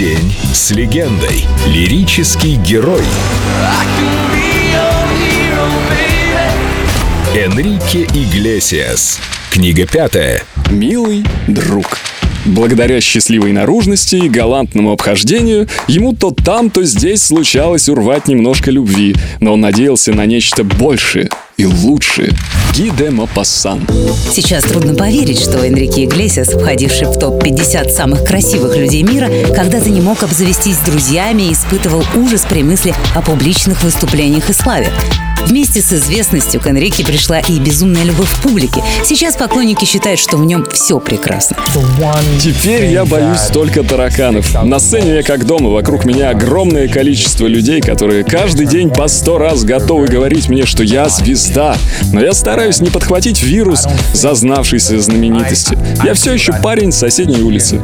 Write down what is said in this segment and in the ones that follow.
День с легендой. Лирический герой. Энрике Иглесиас. Книга пятая. Милый друг. Благодаря счастливой наружности и галантному обхождению, ему то там, то здесь случалось урвать немножко любви, но он надеялся на нечто большее и лучшее. Ги де Мопассан. Сейчас трудно поверить, что Энрике Иглесиас, входивший в топ-50 самых красивых людей мира, когда-то не мог обзавестись друзьями и испытывал ужас при мысли о публичных выступлениях и славе. Вместе с известностью к Энрике пришла и безумная любовь публики. Сейчас поклонники считают, что в нем все прекрасно. Теперь я боюсь только тараканов. На сцене я как дома, вокруг меня огромное количество людей, которые каждый день по сто раз готовы говорить мне, что я звезда. Но я стараюсь не подхватить вирус зазнавшейся знаменитости. Я все еще парень с соседней улицы.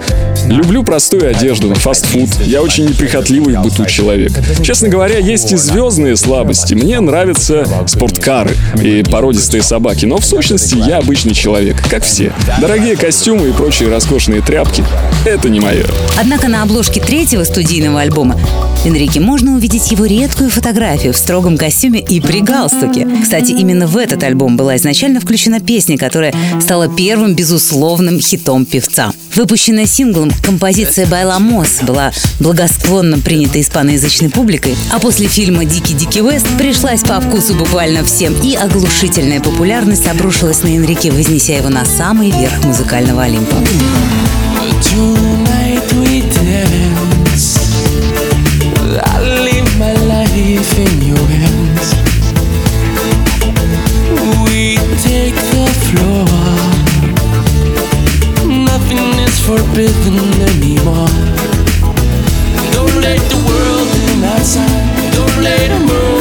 Люблю простую одежду, фастфуд. Я очень неприхотливый в быту человек. Честно говоря, есть и звездные слабости. Мне нравятся спорткары и породистые собаки, но в сущности я обычный человек, как все. Дорогие костюмы и прочие роскошные тряпки — это не мое. Однако на обложке третьего студийного альбома Энрике можно увидеть его редкую фотографию в строгом костюме и при галстуке. Кстати, именно в этот альбом была изначально включена песня, которая стала первым безусловным хитом певца. Выпущенная синглом композиция «Байламос» была благосклонно принята испаноязычной публикой, а после фильма «Дикий-дикий Вест» пришлась по вкусу буквально всем, и оглушительная популярность обрушилась на Энрике, вознеся его на самый верх музыкального Олимпа. Forbidden anymore. Don't let the world in outside. Don't let a moment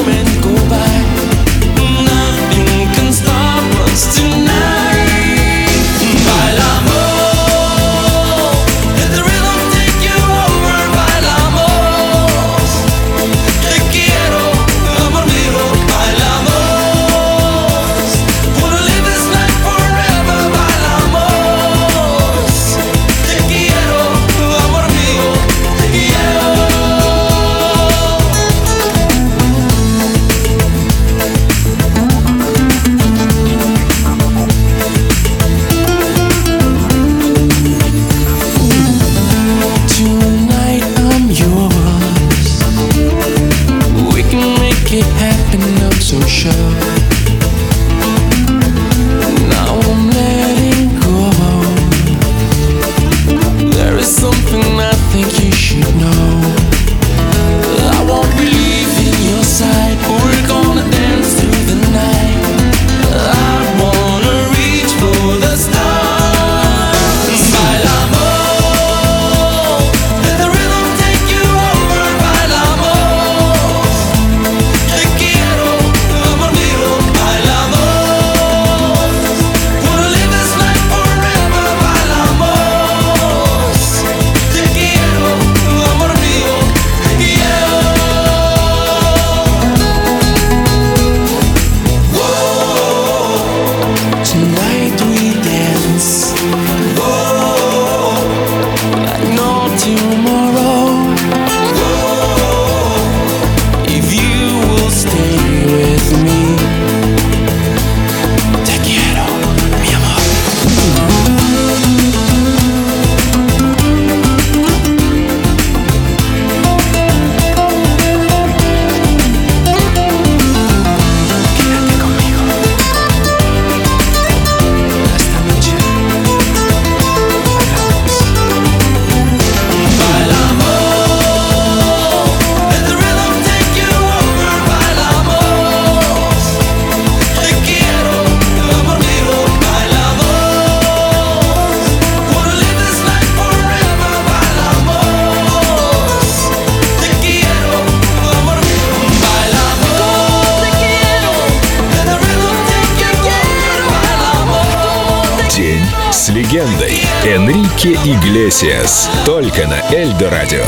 легендой. Энрике Иглесиас. Только на Эльдо Радио.